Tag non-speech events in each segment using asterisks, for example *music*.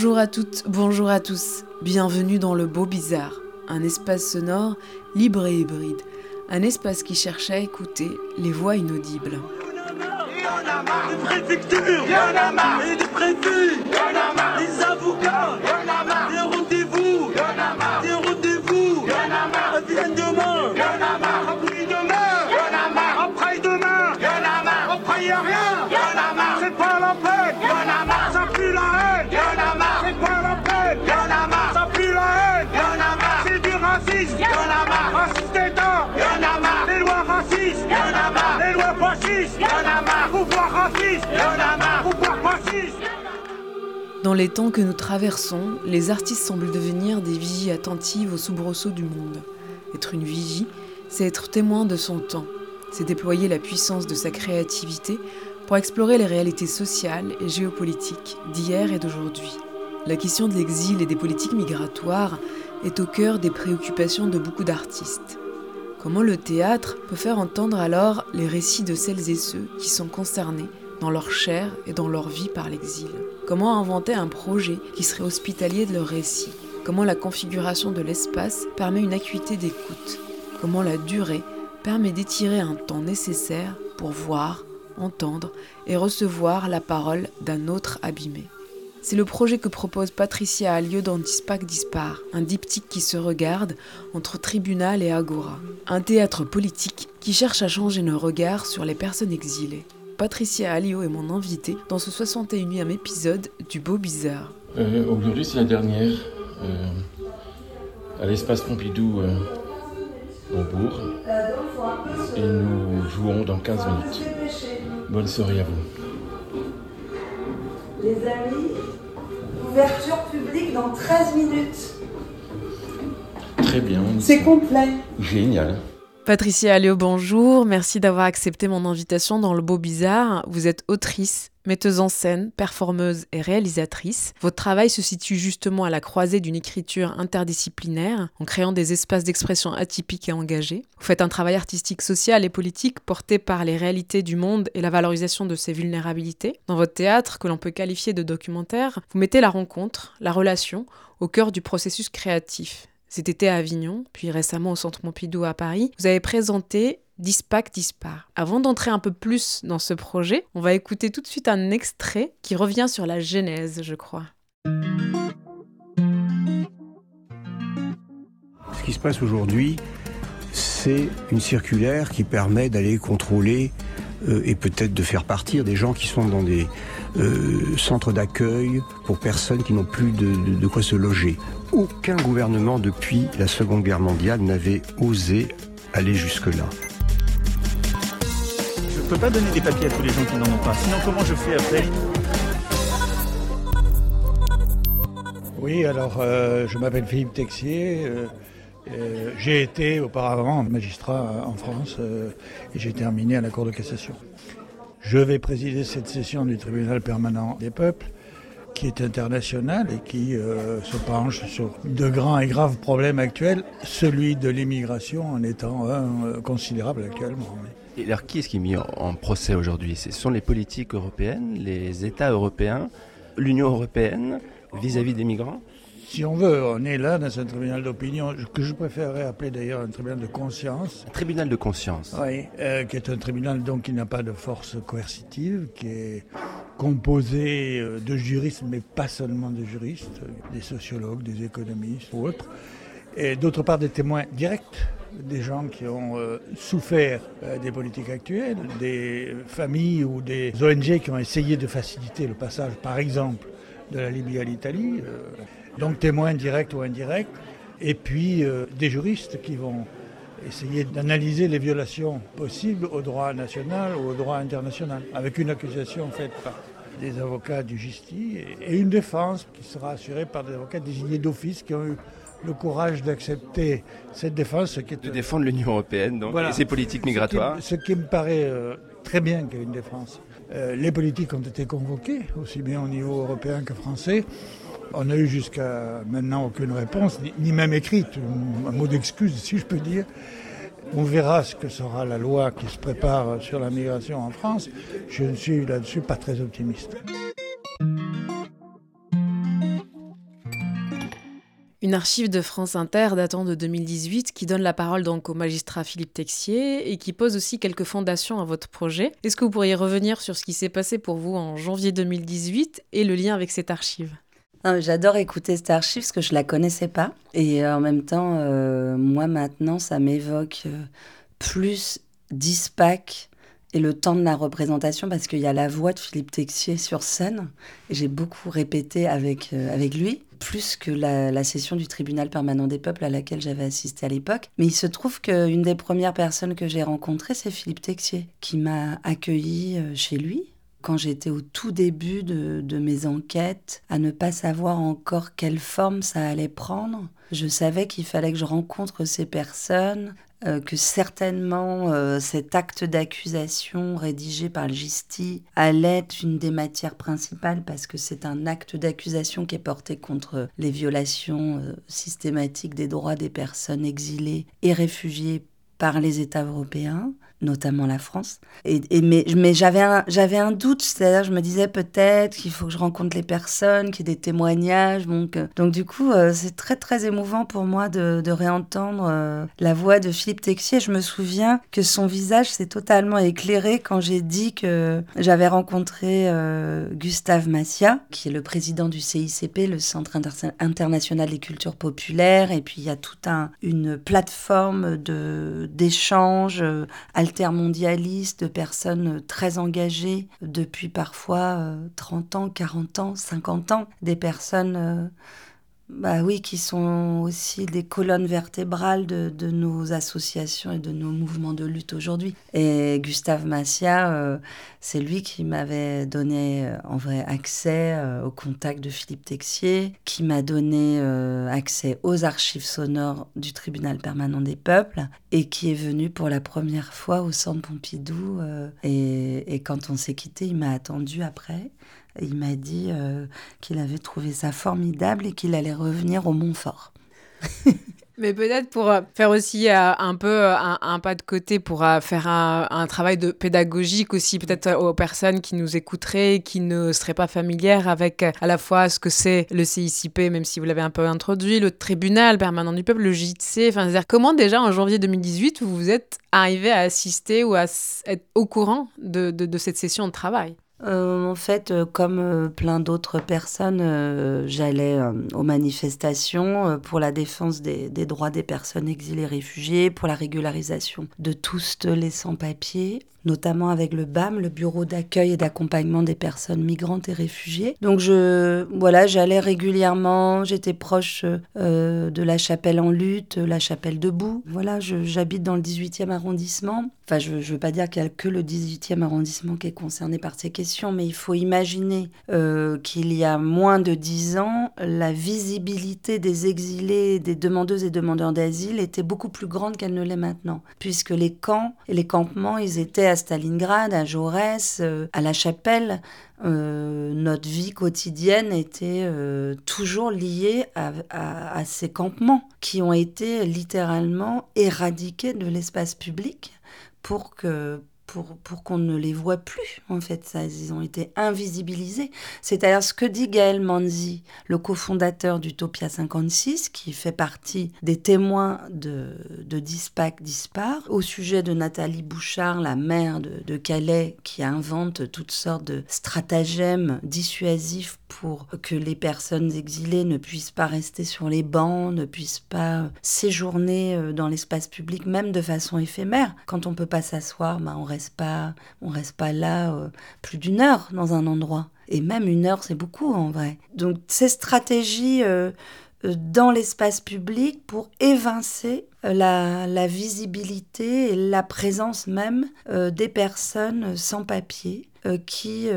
Bonjour à toutes, bonjour à tous. Bienvenue dans le Beau Bizarre, un espace sonore libre et hybride. Un espace qui cherche à écouter les voix inaudibles. Dans les temps que nous traversons, les artistes semblent devenir des vigies attentives aux soubresauts du monde. Être une vigie, c'est être témoin de son temps. C'est déployer la puissance de sa créativité pour explorer les réalités sociales et géopolitiques d'hier et d'aujourd'hui. La question de l'exil et des politiques migratoires est au cœur des préoccupations de beaucoup d'artistes. Comment le théâtre peut faire entendre alors les récits de celles et ceux qui sont concernés dans leur chair et dans leur vie par l'exil Comment inventer un projet qui serait hospitalier de leur récit? Comment la configuration de l'espace permet une acuité d'écoute? Comment la durée permet d'étirer un temps nécessaire pour voir, entendre et recevoir la parole d'un autre abîmé? C'est le projet que propose Patricia Allieu dans Dispac Dispar, un diptyque qui se regarde entre tribunal et agora. Un théâtre politique qui cherche à changer nos regards sur les personnes exilées. Patricia Alliot est mon invitée dans ce 61e épisode du Beau Bizarre. Euh, Aujourd'hui, c'est la dernière euh, à l'espace Pompidou euh, au Bourg. Et nous jouons dans 15 minutes. Bonne soirée à vous. Les amis, ouverture publique dans 13 minutes. Très bien. C'est complet. Génial. Patricia Alliot, bonjour. Merci d'avoir accepté mon invitation dans le Beau Bizarre. Vous êtes autrice, metteuse en scène, performeuse et réalisatrice. Votre travail se situe justement à la croisée d'une écriture interdisciplinaire, en créant des espaces d'expression atypiques et engagés. Vous faites un travail artistique, social et politique porté par les réalités du monde et la valorisation de ses vulnérabilités. Dans votre théâtre, que l'on peut qualifier de documentaire, vous mettez la rencontre, la relation, au cœur du processus créatif. Cet été à Avignon, puis récemment au Centre Pompidou à Paris, vous avez présenté Dispac Dispar. Avant d'entrer un peu plus dans ce projet, on va écouter tout de suite un extrait qui revient sur la genèse, je crois. Ce qui se passe aujourd'hui, c'est une circulaire qui permet d'aller contrôler euh, et peut-être de faire partir des gens qui sont dans des euh, centres d'accueil pour personnes qui n'ont plus de, de- de quoi se loger. Aucun gouvernement depuis la Seconde Guerre mondiale n'avait osé aller jusque-là. Je peux pas donner des papiers à tous les gens qui n'en ont pas. Sinon, comment je fais après Oui, alors euh, je m'appelle Philippe Texier. euh, euh, j'ai été auparavant magistrat en France euh, et j'ai terminé à la Cour de cassation. Je vais présider cette session du tribunal permanent des peuples qui est international et qui euh, se penche sur de grands et graves problèmes actuels, celui de l'immigration en étant un euh, considérable actuellement. Et alors, qui est-ce qui est mis en procès aujourd'hui? Ce sont les politiques européennes, les États européens, l'Union européenne vis-à-vis des migrants? Si on veut, on est là dans un tribunal d'opinion que je préférerais appeler d'ailleurs un tribunal de conscience. Un tribunal de conscience. Oui, euh, qui est un tribunal donc qui n'a pas de force coercitive, qui est composé euh, de juristes, mais pas seulement de juristes, des sociologues, des économistes ou autres, et d'autre part des témoins directs, des gens qui ont euh, souffert euh, des politiques actuelles, des familles ou des ONG qui ont essayé de faciliter le passage, par exemple, de la Libye à l'Italie, euh, donc témoins directs ou indirects, et puis euh, des juristes qui vont essayer d'analyser les violations possibles au droit national ou au droit international, avec une accusation faite par des avocats du Gisti et une défense qui sera assurée par des avocats désignés d'office qui ont eu le courage d'accepter cette défense. Ce qui est de défendre l'Union européenne donc, Voilà. et ses politiques migratoires. Ce qui, ce qui me paraît euh, très bien qu'il y ait une défense. Euh, les politiques ont été convoqués, aussi bien au niveau européen que français. On n'a eu jusqu'à maintenant aucune réponse, ni, même écrite, un mot d'excuse si je peux dire. On verra ce que sera la loi qui se prépare sur la migration en France. Je ne suis là-dessus pas très optimiste. Une archive de France Inter datant de 2018 qui donne la parole donc au magistrat Philippe Texier et qui pose aussi quelques fondations à votre projet. Est-ce que vous pourriez revenir sur ce qui s'est passé pour vous en janvier 2018 et le lien avec cette archive? J'adore écouter cette archive parce que je la connaissais pas. Et euh, en même temps, euh, moi maintenant, ça m'évoque euh, plus d'ISPAC et le temps de la représentation parce qu'il y a la voix de Philippe Texier sur scène. Et j'ai beaucoup répété avec, avec lui, plus que la, la session du tribunal permanent des peuples à laquelle j'avais assisté à l'époque. Mais il se trouve qu'une des premières personnes que j'ai rencontrées, c'est Philippe Texier, qui m'a accueilli chez lui quand j'étais au tout début de, mes enquêtes, à ne pas savoir encore quelle forme ça allait prendre. Je savais qu'il fallait que je rencontre ces personnes, euh, que certainement euh, cet acte d'accusation rédigé par le GISTI allait être une des matières principales parce que c'est un acte d'accusation qui est porté contre les violations euh, systématiques des droits des personnes exilées et réfugiées par les États européens notamment la France. Et, mais j'avais un, un doute, c'est-à-dire je me disais peut-être qu'il faut que je rencontre les personnes, qu'il y ait des témoignages. Donc, euh, donc du coup, euh, c'est très très émouvant pour moi de, de réentendre euh, la voix de Philippe Texier. Je me souviens que son visage s'est totalement éclairé quand j'ai dit que j'avais rencontré Gustave Massia, qui est le président du CICP, le Centre Inter international des cultures populaires. Et puis il y a toute un, une plateforme de, d'échange altermondialiste, de personnes très engagées depuis parfois euh, 30 ans, 40 ans, 50 ans, des personnes euh, bah oui, qui sont aussi des colonnes vertébrales de, nos associations et de nos mouvements de lutte aujourd'hui. Et Gustave Massia, euh, c'est lui qui m'avait donné euh, en vrai accès euh, au contact de Philippe Texier, qui m'a donné accès aux archives sonores du tribunal permanent des peuples et qui est venu pour la première fois au centre Pompidou. et, et quand on s'est quitté, il m'a attendu après. Il m'a dit euh, qu'il avait trouvé ça formidable et qu'il allait revenir au Montfort. *laughs* Mais peut-être pour euh, faire aussi euh, un peu un, pas de côté, pour faire un, travail de pédagogique aussi, peut-être aux personnes qui nous écouteraient, qui ne seraient pas familières avec à la fois ce que c'est le CICP, même si vous l'avez un peu introduit, le tribunal permanent du peuple, le JTC. Enfin, c'est-à-dire comment déjà en janvier 2018 vous vous êtes arrivé à assister ou à être au courant de cette session de travail? Euh, en fait, euh, comme euh, plein d'autres personnes, j'allais aux manifestations pour la défense des, droits des personnes exilées réfugiées, pour la régularisation de tous les sans-papiers notamment avec le BAM, le Bureau d'accueil et d'accompagnement des personnes migrantes et réfugiées. Donc je, voilà, j'allais régulièrement, j'étais proche euh, de la chapelle en lutte, la chapelle debout. Voilà, j'habite dans le 18e arrondissement. Enfin, je ne veux pas dire qu'il n'y a que le 18e arrondissement qui est concerné par ces questions, mais il faut imaginer euh, qu'il y a moins de dix ans, la visibilité des exilés, des demandeuses et demandeurs d'asile était beaucoup plus grande qu'elle ne l'est maintenant, puisque les camps et les campements, ils étaient à Stalingrad, à Jaurès, euh, à la Chapelle. Euh, notre vie quotidienne était euh, toujours liée à, ces campements qui ont été littéralement éradiqués de l'espace public pour que pour, pour qu'on ne les voit plus, en fait. Ça, ils ont été invisibilisés. C'est-à-dire ce que dit Gaël Manzi, le cofondateur d'Utopia 56, qui fait partie des témoins de, de Dispac Dispar, au sujet de Nathalie Bouchard, la de, de Calais, qui invente toutes sortes de stratagèmes dissuasifs pour que les personnes exilées ne puissent pas rester sur les bancs, ne puissent pas séjourner dans l'espace public, même de façon éphémère. Quand on peut pas s'asseoir, bah on reste pas, on reste pas là euh, plus d'une heure dans un endroit. Et même une heure, c'est beaucoup en vrai. Donc ces stratégies euh, euh, dans l'espace public pour évincer euh, la, visibilité et la présence même euh, des personnes sans papier qui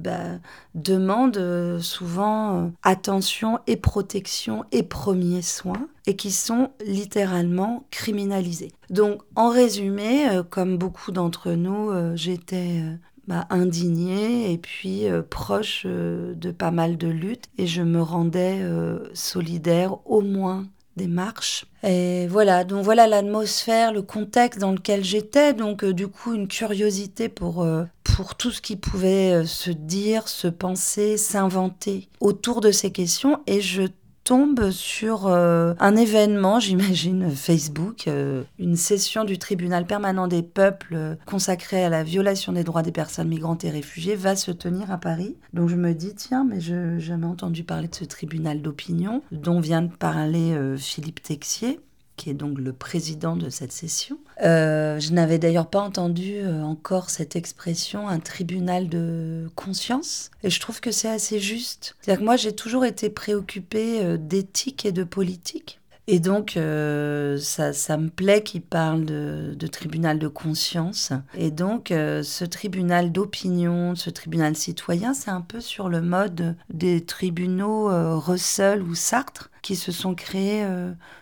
bah, demandent souvent attention et protection et premiers soins et qui sont littéralement criminalisés. Donc en résumé, comme beaucoup d'entre nous, j'étais bah, indignée et puis euh, proche euh, de pas mal de luttes. Et je me rendais euh, solidaire au moins des marches. Et voilà, donc voilà l'atmosphère, le contexte dans lequel j'étais, donc du coup une curiosité pour, pour tout ce qui pouvait se dire, se penser, s'inventer autour de ces questions. Et je tombe sur euh, un événement, *laughs* j'imagine Facebook, euh, une session du tribunal permanent des peuples euh, consacrée à la violation des droits des personnes migrantes et réfugiées va se tenir à Paris. Donc je me dis, tiens, mais je jamais entendu parler de ce tribunal d'opinion dont vient de parler Philippe Texier qui est donc le président de cette session. Euh, je n'avais d'ailleurs pas entendu euh, encore cette expression, un tribunal de conscience, et je trouve que c'est assez juste. C'est-à-dire que moi, j'ai toujours été préoccupée euh, d'éthique et de politique. Et donc, euh, ça, ça, me plaît qu'il parle de, tribunal de conscience. Et donc, euh, ce tribunal d'opinion, ce tribunal citoyen, c'est un peu sur le mode des tribunaux euh, Russell ou Sartre qui se sont créés,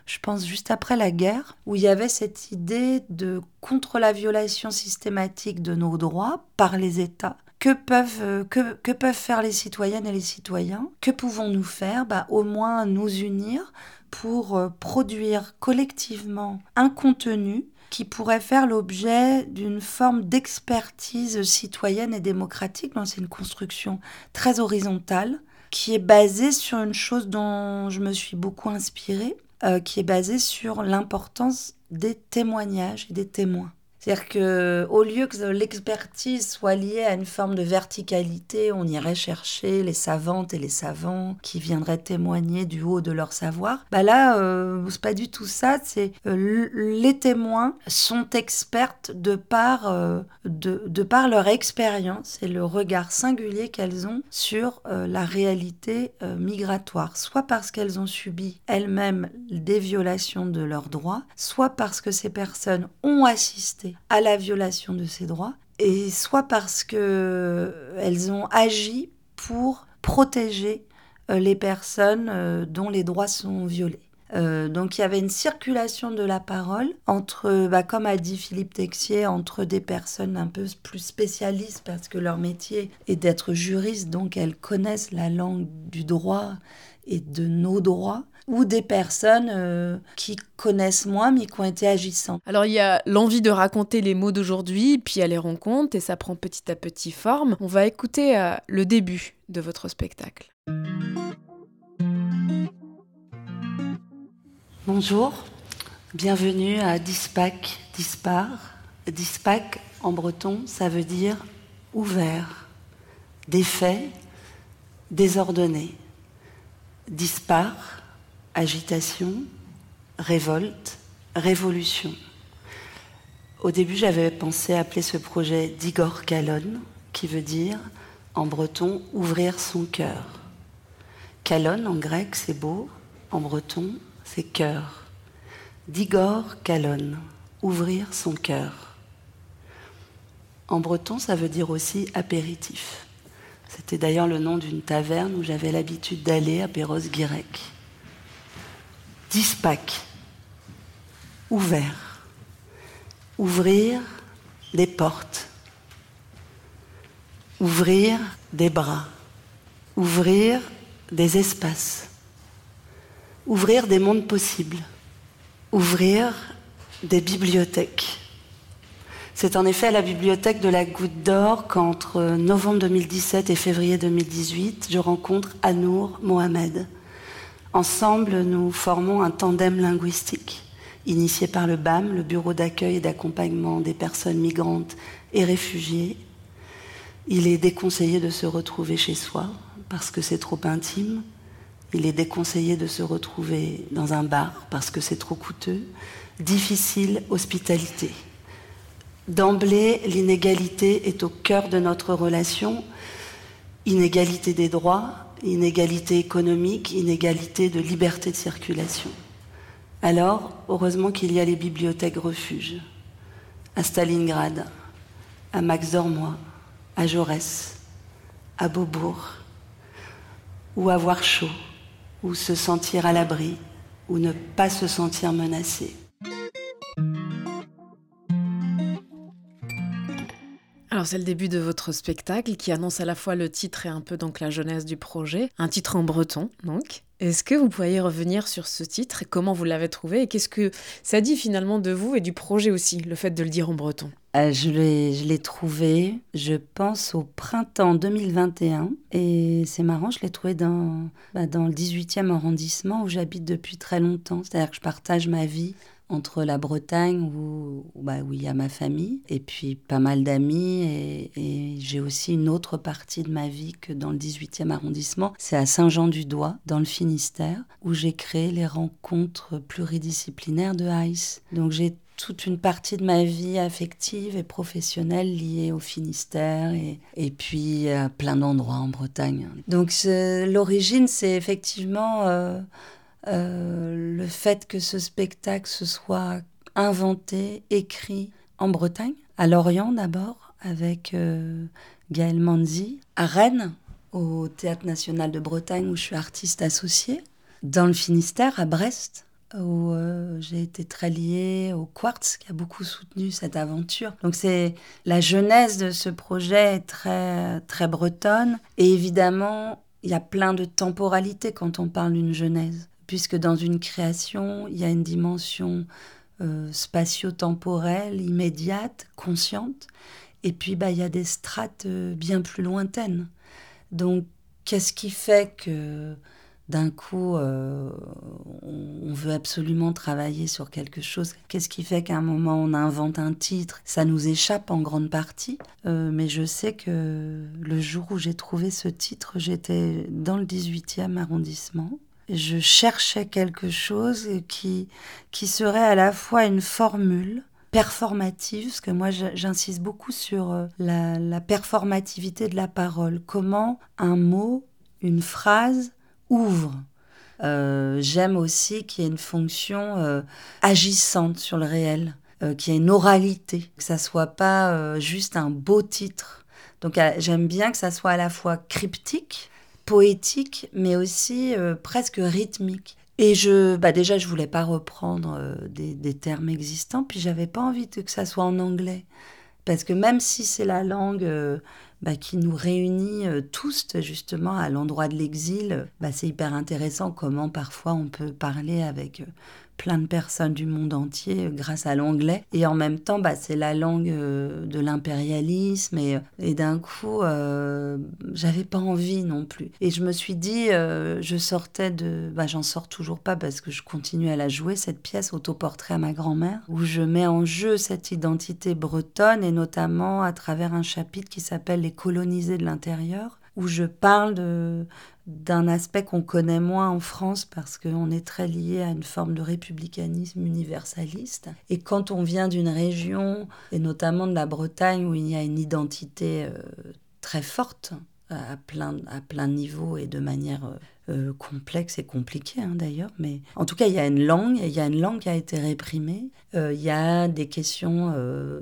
je pense, juste après la guerre, où il y avait cette idée de contre la violation systématique de nos droits par les États. Que peuvent, que, que peuvent faire les citoyennes et les citoyens? Que pouvons-nous faire? Bah, Au moins nous unir pour euh, produire collectivement un contenu qui pourrait faire l'objet d'une forme d'expertise citoyenne et démocratique. C'est une construction très horizontale qui est basée sur une chose dont je me suis beaucoup inspirée, euh, qui est basée sur l'importance des témoignages et des témoins. C'est-à-dire que au lieu que l'expertise soit liée à une forme de verticalité, on irait chercher les savantes et les savants qui viendraient témoigner du haut de leur savoir. Bah là, euh, c'est pas du tout ça. C'est euh, les témoins sont expertes de par euh, de, de, par leur expérience et le regard singulier qu'elles ont sur euh, la réalité migratoire, soit parce qu'elles ont subi elles-mêmes des violations de leurs droits, soit parce que ces personnes ont assisté à la violation de ces droits, et soit parce qu'elles euh, ont agi pour protéger euh, les personnes euh, dont les droits sont violés. donc il y avait une circulation de la parole entre, bah, comme a dit Philippe Texier, entre des personnes un peu plus spécialistes parce que leur métier est d'être juriste, donc elles connaissent la langue du droit et de nos droits, ou des personnes euh, qui connaissent moins mais qui ont été agissantes. Alors il y a l'envie de raconter les mots d'aujourd'hui, puis il y a les rencontres et ça prend petit à petit forme. On va écouter euh, le début de votre spectacle. Bonjour, bienvenue à Dispac, Dispar. Dispac en breton, ça veut dire ouvert, défait, désordonné. Dispar, agitation, révolte, révolution. Au début, j'avais pensé appeler ce projet d'Igor Kalon, qui veut dire en breton ouvrir son cœur. Kalon en grec, c'est beau, en breton, c'est cœur. D'Igor Kalon, ouvrir son cœur. En breton, ça veut dire aussi apéritif. C'était d'ailleurs le nom d'une taverne où j'avais l'habitude d'aller à Perros-Guirec. Dispac, ouvert, ouvrir des portes, ouvrir des bras, ouvrir des espaces, ouvrir des mondes possibles, ouvrir des bibliothèques. C'est en effet à la bibliothèque de la Goutte d'Or qu'entre novembre 2017 et février 2018, je rencontre Anour Mohamed Ensemble, nous formons un tandem linguistique initié par le BAM, le Bureau d'accueil et d'accompagnement des personnes migrantes et réfugiées. Il est déconseillé de se retrouver chez soi parce que c'est trop intime. Il est déconseillé de se retrouver dans un bar parce que c'est trop coûteux. Difficile hospitalité. D'emblée, l'inégalité est au cœur de notre relation. Inégalité des droits, inégalité économique, inégalité de liberté de circulation. Alors, heureusement qu'il y a les bibliothèques refuges, à Stalingrad, à Max Dormois, à Jaurès, à Beaubourg, ou avoir chaud, ou se sentir à l'abri, ou ne pas se sentir menacé. Alors c'est le début de votre spectacle qui annonce à la fois le titre et un peu donc la jeunesse du projet, un titre en breton donc. Est-ce que vous pourriez revenir sur ce titre et comment vous l'avez trouvé et qu'est-ce que ça dit finalement de vous et du projet aussi, le fait de le dire en breton? Euh, Je l'ai trouvé, je pense, au printemps 2021 et c'est marrant, je l'ai trouvé dans, bah, dans le 18e arrondissement où j'habite depuis très longtemps, c'est-à-dire que je partage ma vie entre la Bretagne où, bah, où il y a ma famille et puis pas mal d'amis et, j'ai aussi une autre partie de ma vie que dans le 18e arrondissement, c'est à Saint-Jean-du-Doigt dans le Finistère où j'ai créé les rencontres pluridisciplinaires de ICE. Donc j'ai toute une partie de ma vie affective et professionnelle liée au Finistère et, et puis à plein d'endroits en Bretagne. Donc l'origine, c'est effectivement euh, le fait que ce spectacle se soit inventé, écrit en Bretagne, à Lorient d'abord, avec euh, Gaël Manzi, à Rennes, au Théâtre national de Bretagne où je suis artiste associée, dans le Finistère, à Brest, où euh, j'ai été très liée au Quartz, qui a beaucoup soutenu cette aventure. Donc c'est la genèse de ce projet est très, très bretonne. Et évidemment, il y a plein de temporalité quand on parle d'une genèse puisque dans une création, il y a une dimension euh, spatio-temporelle, immédiate, consciente, et puis bah, il y a des strates euh, bien plus lointaines. Donc, qu'est-ce qui fait que d'un coup, euh, on veut absolument travailler sur quelque chose? Qu'est-ce qui fait qu'à un moment, on invente un titre? Ça nous échappe en grande partie. mais je sais que le jour où j'ai trouvé ce titre, j'étais dans le 18e arrondissement je cherchais quelque chose qui, qui serait à la fois une formule performative, parce que moi j'insiste beaucoup sur euh, la, performativité de la parole, comment un mot, une phrase ouvre. Euh, j'aime aussi qu'il y ait une fonction euh, agissante sur le réel, qu'il y ait une oralité, que ça soit pas juste un beau titre. Donc j'aime bien que ça soit à la fois cryptique, poétique, mais aussi euh, presque rythmique. Et je, bah déjà, je voulais pas reprendre euh, des, termes existants, puis j'avais pas envie que ça soit en anglais. Parce que même si c'est la langue euh, bah, qui nous réunit tous, justement, à l'endroit de l'exil, bah, c'est hyper intéressant comment parfois on peut parler avec plein de personnes du monde entier euh, grâce à l'anglais. Et en même temps, bah, c'est la langue euh, de l'impérialisme. Et, et d'un coup, euh, j'avais pas envie non plus. Et je me suis dit, je sortais de... Bah, J'en sors toujours pas parce que je continue à la jouer, cette pièce autoportrait à ma grand-mère, où je mets en jeu cette identité bretonne et notamment à travers un chapitre qui s'appelle Les colonisés de l'intérieur où je parle de, d'un aspect qu'on connaît moins en France parce qu'on est très lié à une forme de républicanisme universaliste. Et quand on vient d'une région, et notamment de la Bretagne, où il y a une identité euh, très forte, à plein, à plein de niveaux et de manière euh, euh, complexe et compliqué hein, d'ailleurs, mais en tout cas il y a une langue, il y a une langue qui a été réprimée, euh, il y a des questions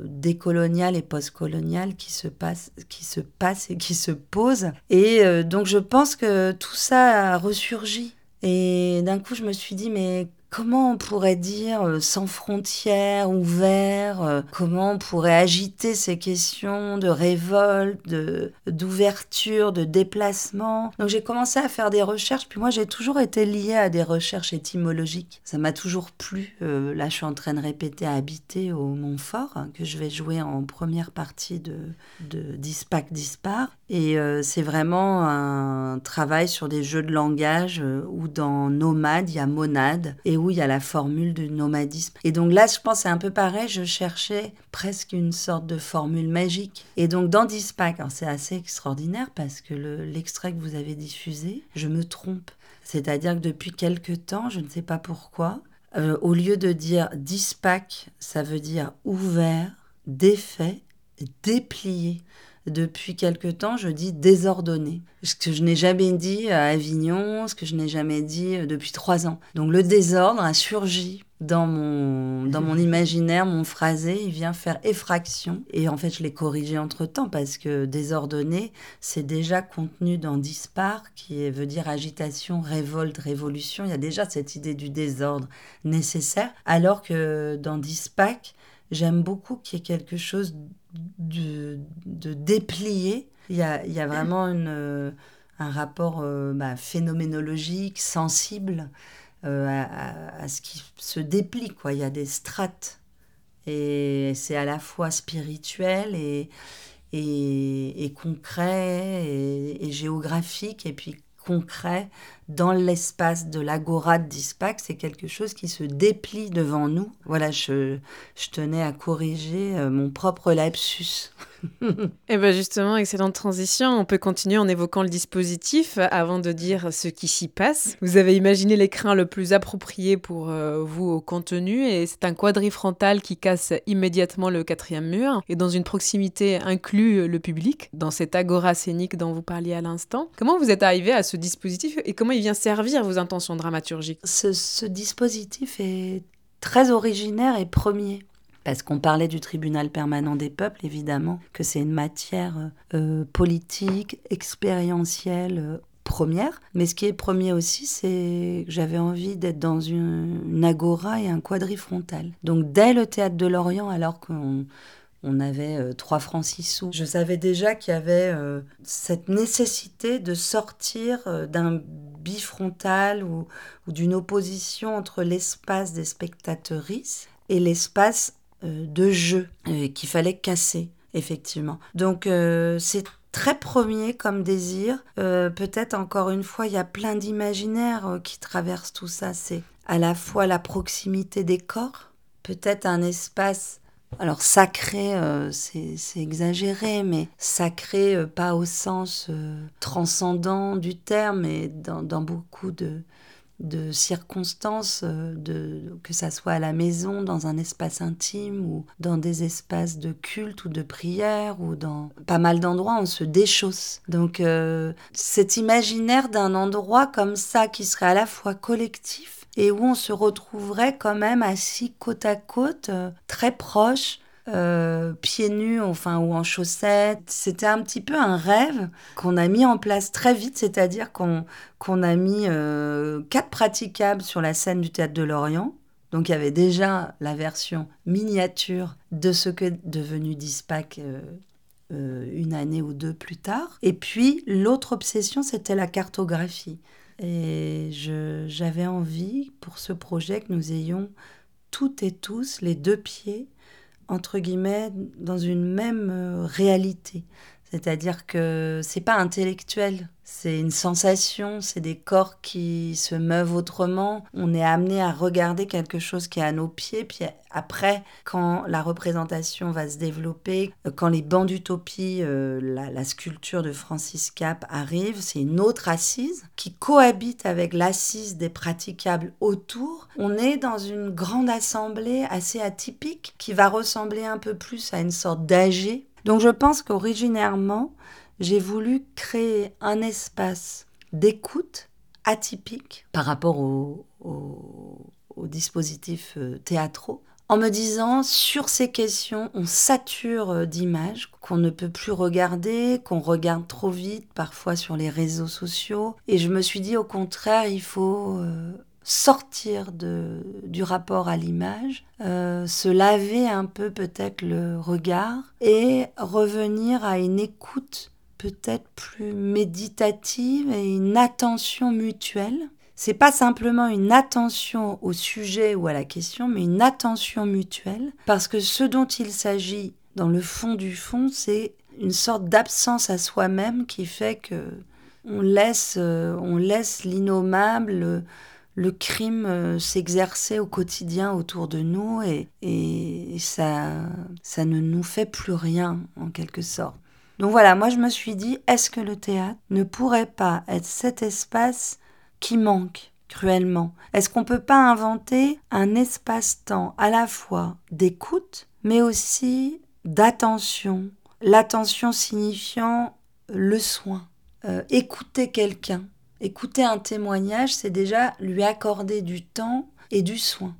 décoloniales et postcoloniales qui se passent, qui se passent et qui se posent, et donc je pense que tout ça a ressurgi. Et d'un coup, je me suis dit, mais comment on pourrait dire euh, sans frontières, ouvert, euh, comment on pourrait agiter ces questions de révolte, de, d'ouverture, de déplacement? Donc j'ai commencé à faire des recherches, puis moi j'ai toujours été liée à des recherches étymologiques. Ça m'a toujours plu. Euh, là je suis en train de répéter à habiter au Montfort, hein, que je vais jouer en première partie de, de Dispac Dispar. Et c'est vraiment un travail sur des jeux de langage où dans nomade il y a monade et où il y a la formule du nomadisme. Et donc là, je pense c'est un peu pareil, je cherchais presque une sorte de formule magique. Et donc dans Dispac, c'est assez extraordinaire parce que l'extrait que vous avez diffusé, je me trompe. C'est-à-dire que depuis quelque temps, je ne sais pas pourquoi, euh, au lieu de dire Dispac, ça veut dire ouvert, défait, déplié. Depuis quelque temps, je dis désordonné. Ce que je n'ai jamais dit à Avignon, ce que je n'ai jamais dit euh, depuis trois ans. Donc le désordre a surgi dans mon, dans mon *laughs* imaginaire, mon phrasé, il vient faire effraction. Et en fait, je l'ai corrigé entre-temps parce que désordonné, c'est déjà contenu dans dispar, qui veut dire agitation, révolte, révolution. Il y a déjà cette idée du désordre nécessaire. Alors que dans dispac, j'aime beaucoup qu'il y ait quelque chose de, de déplié. Il y a, il y a vraiment une, euh, un rapport euh, bah, phénoménologique, sensible euh, à, à, ce qui se déplie. Quoi. Il y a des strates. Et c'est à la fois spirituel et, et, et concret et, et, géographique. Et puis concret dans l'espace de l'agora de Dispac, c'est quelque chose qui se déplie devant nous. Voilà, je, tenais à corriger euh, mon propre lapsus. *laughs* Et bien justement, excellente transition. On peut continuer en évoquant le dispositif avant de dire ce qui s'y passe. Vous avez imaginé l'écran le plus approprié pour euh, vous au contenu et c'est un quadrifrontal qui casse immédiatement le quatrième mur et dans une proximité inclut le public, dans cette agora scénique dont vous parliez à l'instant. Comment vous êtes arrivé à ce dispositif et comment il vient servir vos intentions dramaturgiques ce, dispositif est très originaire et premier parce qu'on parlait du tribunal permanent des peuples, évidemment, que c'est une matière euh, politique, expérientielle, euh, première. Mais ce qui est premier aussi, c'est que j'avais envie d'être dans une, agora et un quadrifrontal. Donc dès le théâtre de l'Orient, alors qu'on on avait euh, 3 francs 6 sous. Je savais déjà qu'il y avait euh, cette nécessité de sortir euh, d'un bifrontal ou, d'une opposition entre l'espace des spectateuristes et l'espace euh, de jeu euh, qu'il fallait casser, effectivement. Donc euh, c'est très premier comme désir. Peut-être encore une fois, il y a plein d'imaginaires qui traversent tout ça. C'est à la fois la proximité des corps, peut-être un espace alors sacré, euh, c'est exagéré, mais sacré euh, pas au sens euh, transcendant du terme, mais dans, beaucoup de, circonstances, que ça soit à la maison, dans un espace intime, ou dans des espaces de culte ou de prière, ou dans pas mal d'endroits, on se déchausse. Donc cet imaginaire d'un endroit comme ça, qui serait à la fois collectif, et où on se retrouverait quand même assis côte à côte, euh, très proches, euh, pieds nus, enfin, ou en chaussettes. C'était un petit peu un rêve qu'on a mis en place très vite, c'est-à-dire qu'on a mis euh, quatre praticables sur la scène du Théâtre de Lorient. Donc il y avait déjà la version miniature de ce que devenu Dispac une année ou deux plus tard. Et puis l'autre obsession, c'était la cartographie. Et j'avais envie pour ce projet que nous ayons toutes et tous les deux pieds, entre guillemets, dans une même euh, réalité. C'est-à-dire que c'est pas intellectuel, c'est une sensation, c'est des corps qui se meuvent autrement. On est amené à regarder quelque chose qui est à nos pieds, puis après, quand la représentation va se développer, quand les bancs d'utopie, euh, la, la, sculpture de Francis Cap arrive, c'est une autre assise qui cohabite avec l'assise des praticables autour. On est dans une grande assemblée assez atypique qui va ressembler un peu plus à une sorte d'AG donc je pense qu'originairement, j'ai voulu créer un espace d'écoute atypique par rapport aux au, au dispositifs euh, théâtraux, en me disant sur ces questions, on sature euh, d'images qu'on ne peut plus regarder, qu'on regarde trop vite parfois sur les réseaux sociaux. Et je me suis dit au contraire, il faut euh, sortir de, du rapport à l'image, euh, se laver un peu peut-être le regard et revenir à une écoute peut-être plus méditative et une attention mutuelle. C'est pas simplement une attention au sujet ou à la question, mais une attention mutuelle, parce que ce dont il s'agit dans le fond du fond, c'est une sorte d'absence à soi-même qui fait que on laisse, euh, on laisse l'innommable le crime euh, s'exerçait au quotidien autour de nous et, ça, ça ne nous fait plus rien en quelque sorte. Donc voilà, moi je me suis dit, est-ce que le théâtre ne pourrait pas être cet espace qui manque cruellement? Est-ce qu'on ne peut pas inventer un espace-temps à la fois d'écoute, mais aussi d'attention, l'attention signifiant le soin. Euh, écouter quelqu'un, écouter un témoignage, c'est déjà lui accorder du temps et du soin.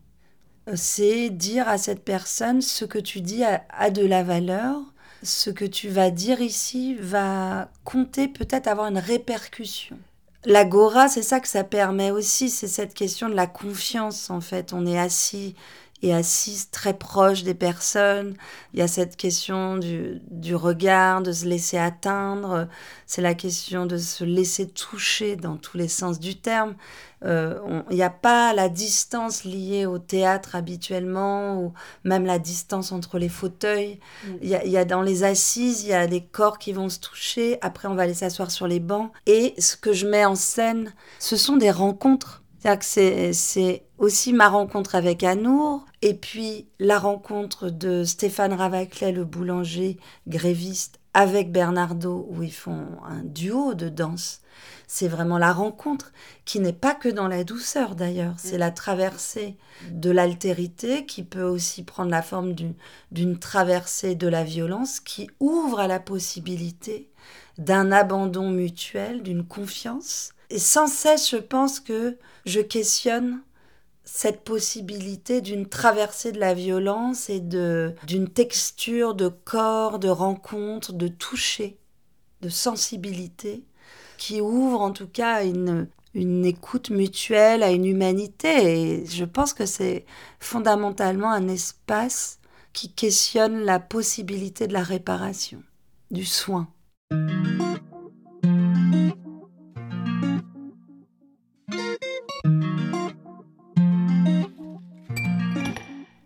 Euh, c'est dire à cette personne ce que tu dis a de la valeur, ce que tu vas dire ici va compter, peut-être avoir une répercussion. L'agora, c'est ça que ça permet aussi, c'est cette question de la confiance en fait. On est assis et assise très proche des personnes. Il y a cette question du, du regard, de se laisser atteindre. C'est la question de se laisser toucher dans tous les sens du terme. Euh, il n'y a pas la distance liée au théâtre habituellement, ou même la distance entre les fauteuils. Mm. Il y, a, y, a, dans les assises, il y a des corps qui vont se toucher. Après, on va aller s'asseoir sur les bancs. Et ce que je mets en scène, ce sont des rencontres. C'est-à-dire que c'est aussi ma rencontre avec Anour, et puis la rencontre de Stéphane Ravaclet, le boulanger gréviste, avec Bernardo, où ils font un duo de danse. C'est vraiment la rencontre qui n'est pas que dans la douceur d'ailleurs, c'est la traversée de l'altérité qui peut aussi prendre la forme d'une traversée de la violence qui ouvre à la possibilité d'un abandon mutuel, d'une confiance. Et sans cesse, je pense que je questionne cette possibilité d'une traversée de la violence et de d'une texture de corps, de rencontre, de toucher, de sensibilité qui ouvre en tout cas une une écoute mutuelle à une humanité et je pense que c'est fondamentalement un espace qui questionne la possibilité de la réparation, du soin.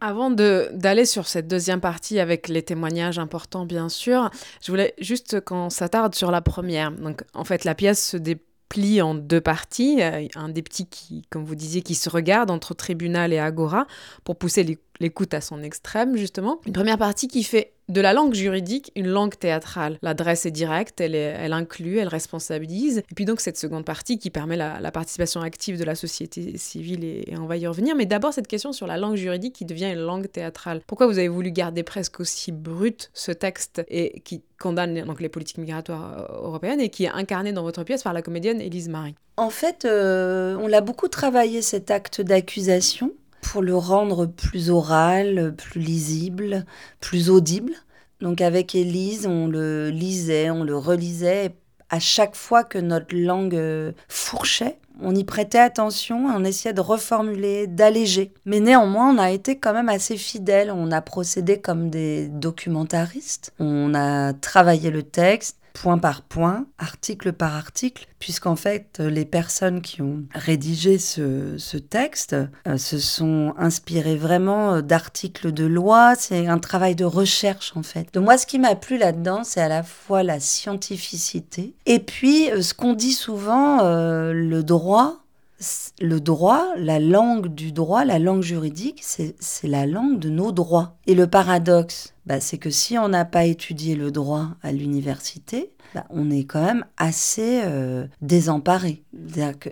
Avant d'aller sur cette deuxième partie avec les témoignages importants, bien sûr, je voulais juste qu'on s'attarde sur la première. Donc, en fait, la pièce se déplie en deux parties. Euh, un des petits qui, comme vous disiez, qui se regarde entre tribunal et agora pour pousser l'écoute à son extrême, justement. Une première partie qui fait de la langue juridique une langue théâtrale. L'adresse est directe, elle, elle inclut, elle responsabilise. Et puis donc cette seconde partie qui permet la, participation active de la société civile, et, on va y revenir. Mais d'abord cette question sur la langue juridique qui devient une langue théâtrale. Pourquoi vous avez voulu garder presque aussi brut ce texte et qui condamne donc les politiques migratoires euh, européennes et qui est incarné dans votre pièce par la comédienne Élise Marie? En fait, euh, on l'a beaucoup travaillé cet acte d'accusation pour le rendre plus oral, plus lisible, plus audible. Donc avec Élise, on le lisait, on le relisait. À chaque fois que notre langue euh, fourchait, on y prêtait attention, on essayait de reformuler, d'alléger. Mais néanmoins, on a été quand même assez fidèles. On a procédé comme des documentaristes. On a travaillé le texte, point par point, article par article, puisqu'en fait, les personnes qui ont rédigé ce, texte euh, se sont inspirées vraiment euh, d'articles de loi. C'est un travail de recherche, en fait. Donc moi, ce qui m'a plu là-dedans, c'est à la fois la scientificité, et puis euh, ce qu'on dit souvent, le droit le droit, la langue du droit, la langue juridique, c'est la langue de nos droits. Et le paradoxe, bah, c'est que si on n'a pas étudié le droit à l'université, bah, on est quand même assez euh, désemparé.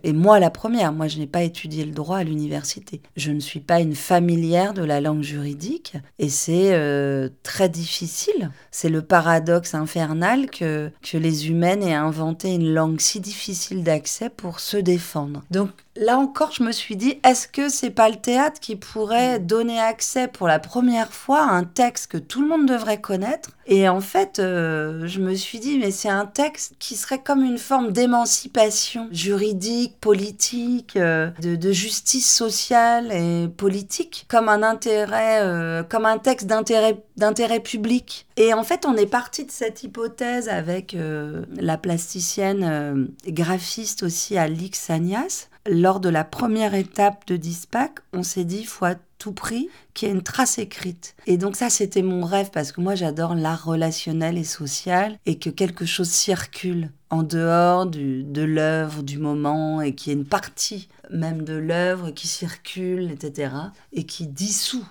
et moi, la première, moi, je n'ai pas étudié le droit à l'université. Je ne suis pas une familière de la langue juridique et c'est euh, très difficile. C'est le paradoxe infernal que, que les humaines aient inventé une langue si difficile d'accès pour se défendre. Donc, là encore, je me suis dit, est-ce que c'est pas le théâtre qui pourrait donner accès pour la première fois à un texte que tout le monde devrait connaître? Et en fait, euh, je me suis dit, mais c'est un texte qui serait comme une forme d'émancipation juridique, politique, euh, de, justice sociale et politique, comme un intérêt, euh, comme un texte d'intérêt public. Et en fait, on est parti de cette hypothèse avec la plasticienne graphiste aussi Alix Sanias, lors de la première étape de Dispac, on s'est dit, il faut tout prix qu'il y ait une trace écrite. Et donc ça, c'était mon rêve parce que moi, j'adore l'art relationnel et social et que quelque chose circule en dehors de l'œuvre, du moment et qu'il y ait une partie même de l'œuvre qui circule, etc. et qui dissout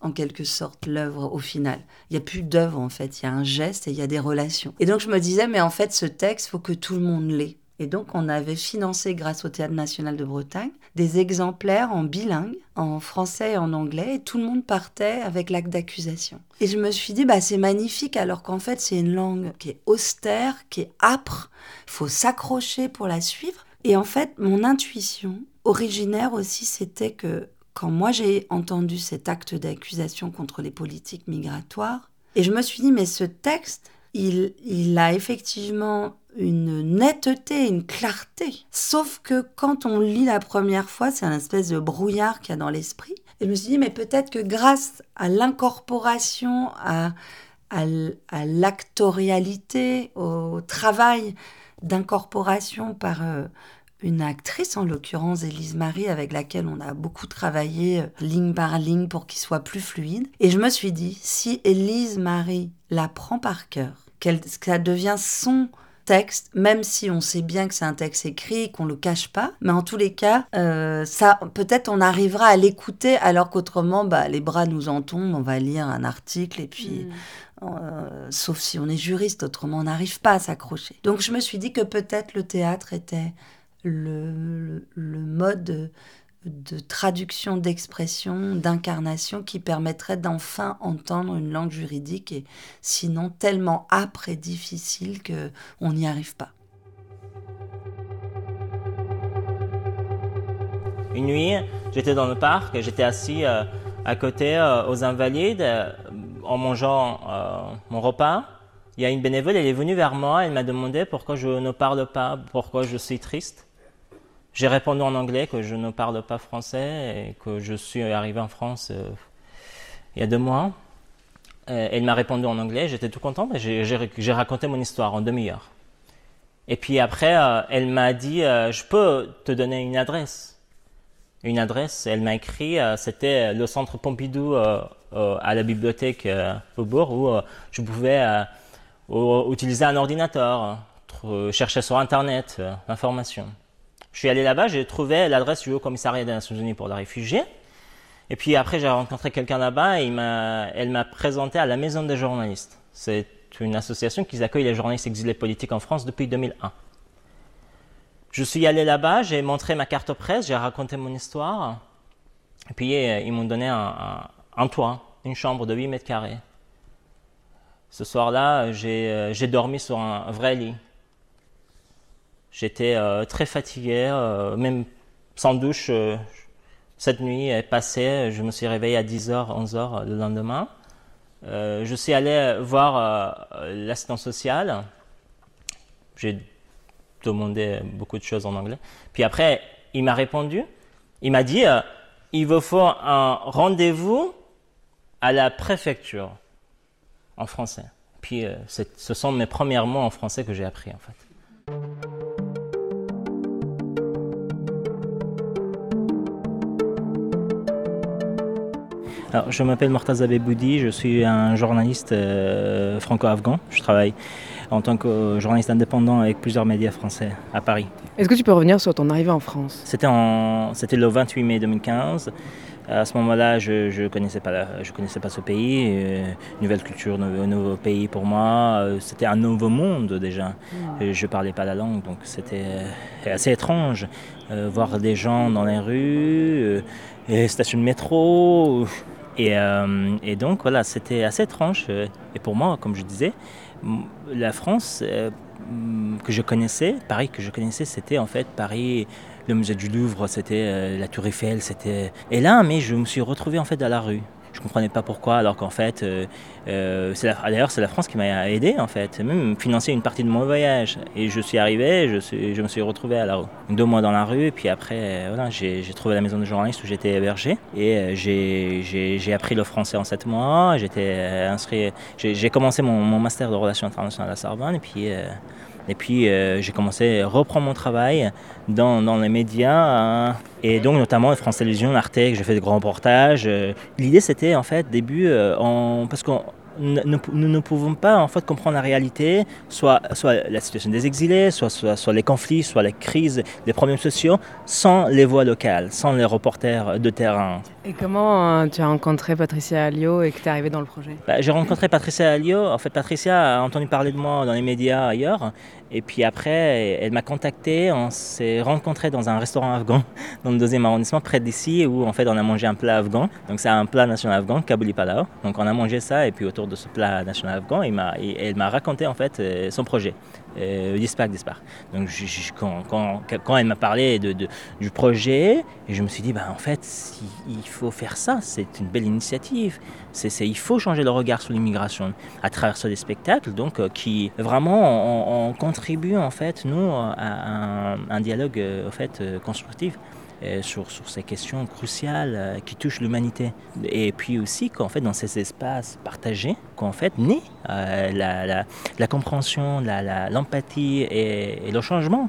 en, quelque sorte l'œuvre au final. Il n'y a plus d'œuvre en fait, il y a un geste et il y a des relations. Et donc je me disais, mais en fait, ce texte, faut que tout le monde l'ait Et donc, on avait financé, grâce au Théâtre national de Bretagne, des exemplaires en bilingue, en français et en anglais, et tout le monde partait avec l'acte d'accusation. Et je me suis dit, bah, c'est magnifique, alors qu'en fait, c'est une langue qui est austère, qui est âpre, il faut s'accrocher pour la suivre. Et en fait, mon intuition originaire aussi, c'était que quand moi j'ai entendu cet acte d'accusation contre les politiques migratoires, et je me suis dit, mais ce texte, il, il a effectivement une netteté, une clarté. Sauf que quand on lit la première fois, c'est un espèce de brouillard qu'il y a dans l'esprit. Et je me suis dit, mais peut-être que grâce à l'incorporation, à, à, l'actorialité, au travail d'incorporation par euh, une actrice, en l'occurrence Élise Marie, avec laquelle on a beaucoup travaillé euh, ligne par ligne pour qu'il soit plus fluide. Et je me suis dit, si Élise Marie la prend par cœur, qu'elle, ça devient son texte, même si on sait bien que c'est un texte écrit, qu'on le cache pas. Mais en tous les cas, euh, ça, peut-être on arrivera à l'écouter, alors qu'autrement, bah, les bras nous en tombent. On va lire un article et puis. Mm. Euh, sauf si on est juriste, autrement on n'arrive pas à s'accrocher. Donc je me suis dit que peut-être le théâtre était le, mode de traduction, d'expression, d'incarnation qui permettrait d'enfin entendre une langue juridique et sinon tellement âpre et difficile que on n'y arrive pas. Une nuit, j'étais dans le parc, j'étais assis euh, à côté euh, aux Invalides euh, en mangeant mon repas. Il y a une bénévole, elle est venue vers moi, elle m'a demandé pourquoi je ne parle pas, pourquoi je suis triste. J'ai répondu en anglais que je ne parle pas français et que je suis arrivé en France euh, il y a deux mois. Euh, elle m'a répondu en anglais, j'étais tout content, mais j'ai raconté mon histoire en demi-heure. Et puis après, euh, elle m'a dit, je peux te donner une adresse. Une adresse, elle m'a écrit, c'était le centre Pompidou à la bibliothèque Faubourg où je pouvais utiliser un ordinateur, chercher sur Internet l'information. Je suis allé là-bas, j'ai trouvé l'adresse du Haut Commissariat des Nations Unies pour les réfugiés. Et puis après, j'ai rencontré quelqu'un là-bas et elle m'a présenté à la Maison des journalistes. C'est une association qui accueille les journalistes exilés politiques en France depuis 2001. Je suis allé là-bas, j'ai montré ma carte presse, j'ai raconté mon histoire. Et puis euh, ils m'ont donné un, toit, une chambre de 8 mètres carrés. Ce soir-là, j'ai euh, dormi sur un vrai lit. J'étais euh, très fatigué, euh, même sans douche. Euh, cette nuit est passée, je me suis réveillé à 10h, 11h le lendemain. je suis allé voir l'assistant social. J'ai demandé beaucoup de choses en anglais. Puis après, il m'a répondu. Il m'a dit il vous faut un rendez-vous à la préfecture en français. Puis ce sont mes premiers mots en français que j'ai appris en fait. Je m'appelle Mortaza Beboudi, je suis un journaliste euh, franco-afghan. Je travaille en tant que journaliste indépendant avec plusieurs médias français à Paris. Est-ce que tu peux revenir sur ton arrivée en France? C'était, le 28 mai 2015. À ce moment-là, je ne connaissais, pas connaissais pas ce pays, euh, nouvelle culture, nouveau, nouveau, pays pour moi. Euh, c'était un nouveau monde déjà. Hmm. Je ne parlais pas la langue, donc c'était assez étrange. voir des gens dans les rues, les stations de métro, euh, et, donc voilà, c'était assez étrange. Euh, et pour moi, comme je disais, la France euh, que je connaissais, Paris que je connaissais, c'était en fait Paris, le musée du Louvre, c'était la Tour Eiffel, c'était. Et là, mais je me suis retrouvé en fait dans la rue. Je comprenais pas pourquoi, alors qu'en fait, euh, euh, d'ailleurs, c'est la France qui m'a aidé, en fait, même financé une partie de mon voyage. Et je suis arrivé, je, me suis retrouvé à la. Deux mois dans la rue, et puis après, euh, voilà, j'ai trouvé la maison de journaliste où j'étais hébergé. Et j'ai appris le français en sept mois. J'étais inscrit, j'ai commencé mon, master de relations internationales à Sorbonne, et puis. Et puis euh, j'ai commencé à reprendre mon travail dans, les médias, hein. et donc notamment France Télévisions, Arte, j'ai fait de grands reportages. Euh, l'idée c'était en fait début, euh, en, parce qu'on nous, ne pouvons pas en fait comprendre la réalité, soit, soit la situation des exilés, soit, soit, les conflits, soit les crises, les problèmes sociaux, sans les voix locales, sans les reporters de terrain. Et comment euh, tu as rencontré Patricia Alliot et que tu es arrivé dans le projet? Bah, J'ai rencontré Patricia Alliot. En fait, Patricia a entendu parler de moi dans les médias ailleurs. Et puis après, elle m'a contacté, on s'est rencontrés dans un restaurant afghan *laughs* dans le deuxième arrondissement près d'ici où en fait on a mangé un plat afghan. Donc c'est un plat national afghan, Kabouli Palao. Donc on a mangé ça et puis autour de ce plat national afghan, elle m'a raconté en fait euh, son projet. Euh, Dispar, Dispar. Donc quand, quand, quand, elle m'a parlé du projet, je me suis dit, bah, en fait, il faut faire ça, c'est une belle initiative. C'est, il faut changer le regard sur l'immigration à travers ce spectacles, donc euh, qui vraiment on, en fait nous à un, dialogue en fait constructif. Euh, sur, sur, ces questions cruciales euh, qui touchent l'humanité. Et puis aussi qu'en fait, dans ces espaces partagés, qu'en fait naît euh, la, la, la, compréhension, l'empathie et, et le changement.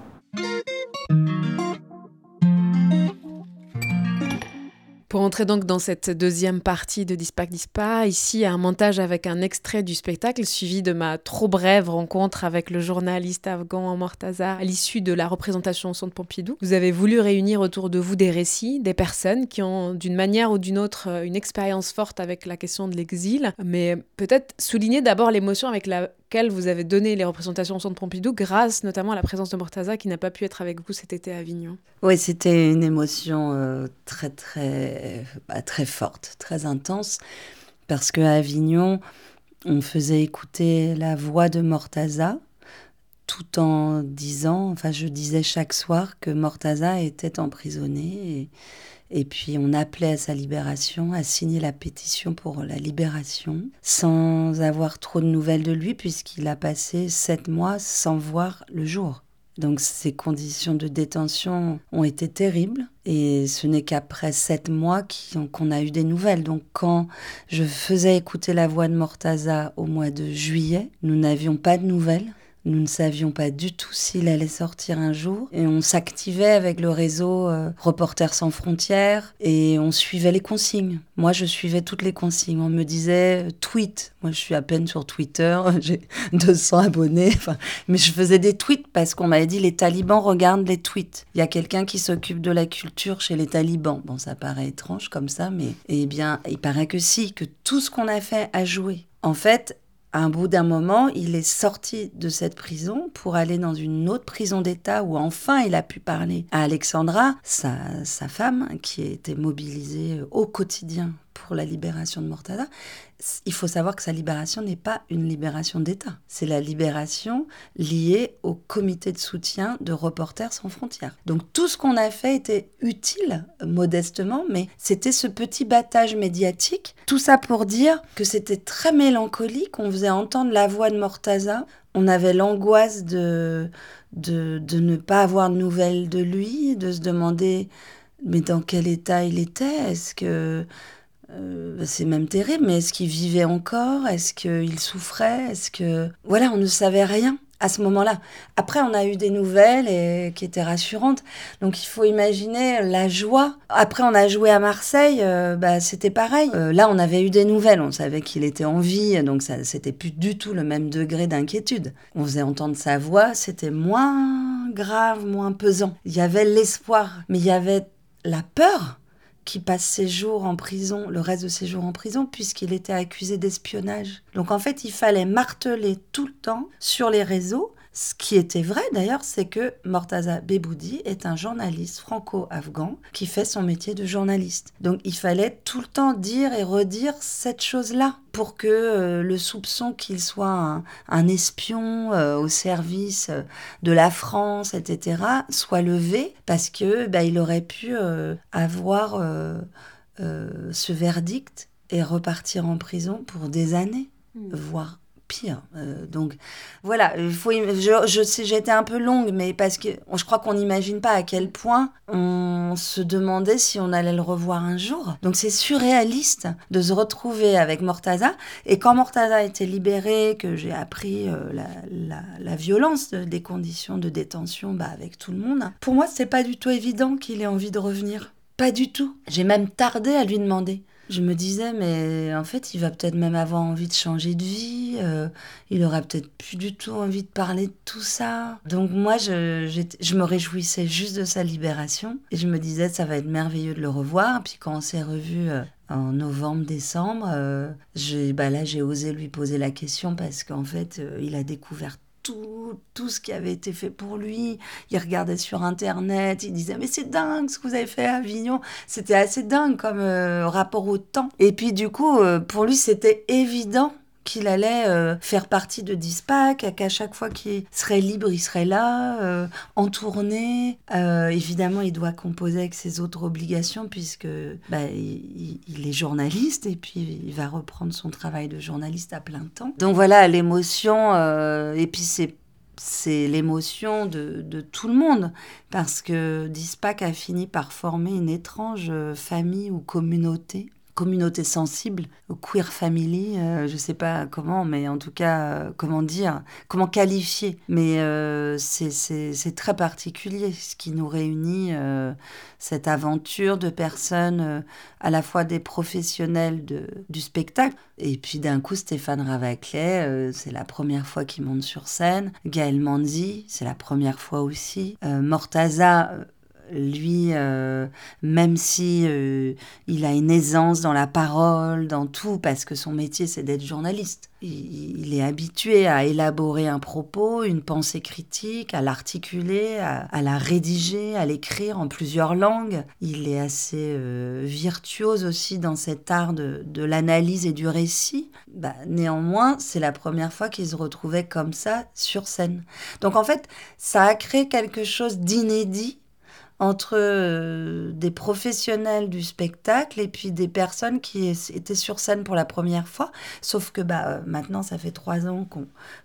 Pour entrer donc dans cette deuxième partie de Dispac Dispa, ici un montage avec un extrait du spectacle suivi de ma trop brève rencontre avec le journaliste afghan Mortaza à l'issue de la représentation au Centre Pompidou. Vous avez voulu réunir autour de vous des récits, des personnes qui ont d'une manière ou d'une autre une expérience forte avec la question de l'exil, mais peut-être souligner d'abord l'émotion avec la vous avez donné les représentations au Centre Pompidou grâce notamment à la présence de Mortaza qui n'a pas pu être avec vous cet été à Avignon. Oui, c'était une émotion euh, très très bah, très forte, très intense parce qu'à Avignon, on faisait écouter la voix de Mortaza tout en disant, enfin je disais chaque soir que Mortaza était emprisonné et puis on appelait à sa libération, à signer la pétition pour la libération, sans avoir trop de nouvelles de lui, puisqu'il a passé sept mois sans voir le jour. Donc ces conditions de détention ont été terribles et ce n'est qu'après sept mois qu'on a eu des nouvelles. Donc quand je faisais écouter la voix de Mortaza au mois de juillet, nous n'avions pas de nouvelles. Nous ne savions pas du tout s'il allait sortir un jour et on s'activait avec le réseau euh, Reporters sans frontières et on suivait les consignes. Moi, je suivais toutes les consignes. On me disait euh, tweet. Moi, je suis à peine sur Twitter, *laughs* j'ai 200 abonnés. mais je faisais des tweets parce qu'on m'avait dit les talibans regardent les tweets. Il y a quelqu'un qui s'occupe de la culture chez les talibans. Bon, ça paraît étrange comme ça, mais eh bien, il paraît que si, que tout ce qu'on a fait a joué. En fait, à un bout d'un moment, il est sorti de cette prison pour aller dans une autre prison d'État où enfin il a pu parler à Alexandra, sa, sa femme, qui était mobilisée au quotidien pour la libération de Mortada, il faut savoir que sa libération n'est pas une libération d'État. C'est la libération liée au comité de soutien de Reporters sans frontières. Donc tout ce qu'on a fait était utile, modestement, mais c'était ce petit battage médiatique. Tout ça pour dire que c'était très mélancolique. On faisait entendre la voix de Mortaza. On avait l'angoisse de, de, de ne pas avoir de nouvelles de lui, de se demander mais dans quel état il était? Est-ce que euh, c'est même terrible, mais est-ce qu'il vivait encore? Est-ce qu'il souffrait Est-ce que... Voilà, on ne savait rien à ce moment-là. Après, on a eu des nouvelles et, qui étaient rassurantes. Donc, il faut imaginer la joie. Après, on a joué à Marseille, euh, bah, c'était pareil. Euh, là, on avait eu des nouvelles. On savait qu'il était en vie, donc ça, c'était plus du tout le même degré d'inquiétude. On faisait entendre sa voix, c'était moins grave, moins pesant. Il y avait l'espoir, mais il y avait la peur qui passe ses jours en prison, le reste de ses jours en prison, puisqu'il était accusé d'espionnage. Donc en fait, il fallait marteler tout le temps sur les réseaux ce qui était vrai d'ailleurs, c'est que Mortaza Beboudi est un journaliste franco-afghan qui fait son métier de journaliste. Donc il fallait tout le temps dire et redire cette chose-là pour que euh, le soupçon qu'il soit un, espion euh, au service euh, de la France, etc., soit levé parce que bah, il aurait pu avoir ce verdict et repartir en prison pour des années, mmh. voire pire. Euh, donc voilà, il faut, je, sais, j'ai été un peu longue, mais parce que je crois qu'on n'imagine pas à quel point on se demandait si on allait le revoir un jour. Donc c'est surréaliste de se retrouver avec Mortaza. Et quand Mortaza a été libéré, que j'ai appris euh, la, la, la, violence des conditions de détention bah, avec tout le monde, pour moi, c'est pas du tout évident qu'il ait envie de revenir. Pas du tout. J'ai même tardé à lui demander. Je me disais, mais en fait, il va peut-être même avoir envie de changer de vie. Euh, il aura peut-être plus du tout envie de parler de tout ça. Donc moi, je, je, me réjouissais juste de sa libération. Et je me disais, ça va être merveilleux de le revoir. Puis quand on s'est revu euh, en novembre, décembre, euh, bah là, j'ai osé lui poser la question parce qu'en fait, il a découvert tout, ce qui avait été fait pour lui. Il regardait sur Internet, il disait mais c'est dingue ce que vous avez fait à Avignon. C'était assez dingue comme euh, rapport au temps. Et puis du coup, euh, pour lui, c'était évident qu'il allait euh, faire partie de Dispac, qu'à chaque fois qu'il serait libre, il serait là, euh, en tournée. Euh, évidemment, il doit composer avec ses autres obligations puisque bah, il, est journaliste et puis il va reprendre son travail de journaliste à plein temps. Donc voilà, l'émotion, et puis c'est c'est l'émotion de, de, tout le monde, parce que Dispac a fini par former une étrange famille ou communauté communauté sensible, queer family, euh, je ne sais pas comment, mais en tout cas, euh, comment dire, comment qualifier. Mais euh, c'est très particulier ce qui nous réunit, cette aventure de personnes, à la fois des professionnels de, du spectacle, et puis d'un coup, Stéphane Ravaclet, c'est la première fois qu'il monte sur scène. Gaël Manzi, c'est la première fois aussi. Mortaza, lui, euh, même si euh, il a une aisance dans la parole, dans tout, parce que son métier c'est d'être journaliste. Il, est habitué à élaborer un propos, une pensée critique, à l'articuler, à, la rédiger, à l'écrire en plusieurs langues. Il est assez euh, virtuose aussi dans cet art de, l'analyse et du récit. Bah, néanmoins, c'est la première fois qu'il se retrouvait comme ça sur scène. Donc en fait, ça a créé quelque chose d'inédit entre euh, des professionnels du spectacle et puis des personnes qui étaient sur scène pour la première fois. Sauf que bah, euh, maintenant, ça fait trois ans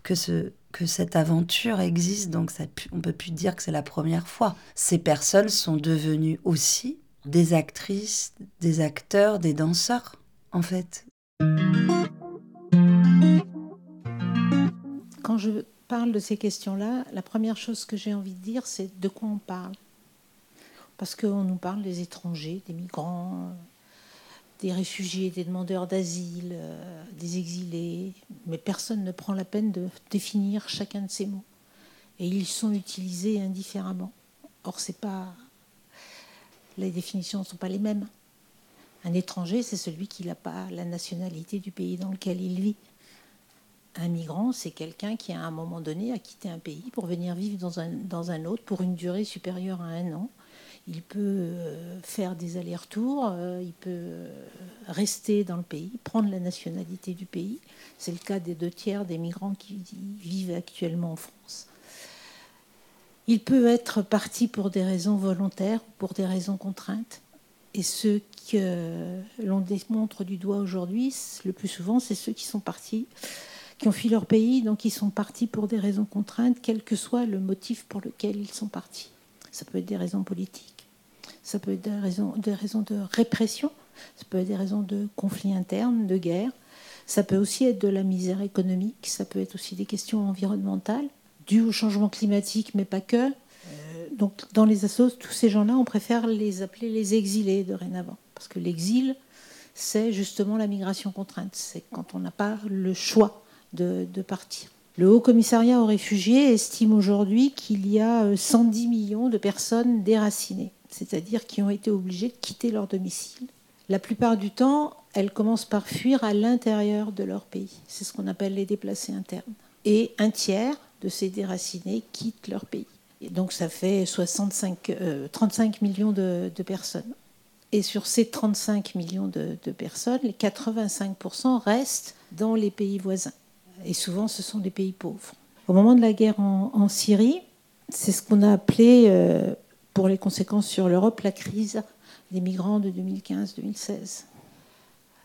que, ce, que cette aventure existe, donc ça, on peut plus dire que c'est la première fois. Ces personnes sont devenues aussi des actrices, des acteurs, des danseurs, en fait. Quand je parle de ces questions-là, la première chose que j'ai envie de dire, c'est de quoi on parle parce qu'on nous parle des étrangers, des migrants, des réfugiés, des demandeurs d'asile, euh, des exilés, mais personne ne prend la peine de définir chacun de ces mots. Et ils sont utilisés indifféremment. Or, c'est pas les définitions ne sont pas les mêmes. Un étranger, c'est celui qui n'a pas la nationalité du pays dans lequel il vit. Un migrant, c'est quelqu'un qui, à un moment donné, a quitté un pays pour venir vivre dans un, dans un autre pour une durée supérieure à un an il peut euh, faire des allers-retours, euh, il peut rester dans le pays, prendre la nationalité du pays. C'est le cas des deux tiers des migrants qui vivent actuellement en France. Il peut être parti pour des raisons volontaires ou pour des raisons contraintes. Et ceux que l'on démontre du doigt aujourd'hui, le plus souvent, c'est ceux qui sont partis, qui ont fui leur pays, donc ils sont partis pour des raisons contraintes, quel que soit le motif pour lequel ils sont partis. Ça peut être des raisons politiques, ça peut être des raisons, de répression, ça peut être des raisons de conflits internes, de guerre, ça peut aussi être de la misère économique, ça peut être aussi des questions environnementales, dues au changement climatique, mais pas que. Euh, donc dans les assos, tous ces gens-là, on préfère les appeler les exilés dorénavant, parce que l'exil, c'est justement la migration contrainte, c'est quand on n'a pas le choix de, de partir. Le Haut Commissariat aux réfugiés estime aujourd'hui qu'il y a 110 euh, millions de personnes déracinées, c'est-à-dire qui ont été obligées de quitter leur domicile. La plupart du temps, elles commencent par fuir à l'intérieur de leur pays. C'est ce qu'on appelle les déplacés internes. Et un tiers de ces déracinés quittent leur pays. Et donc ça fait 65, 35 euh, millions de, personnes. Et sur ces 35 millions de, de personnes, les 85% restent dans les pays voisins et souvent ce sont des pays pauvres. Au moment de la guerre en, Syrie, c'est ce qu'on a appelé, euh, pour les conséquences sur l'Europe, la crise des migrants de 2015-2016.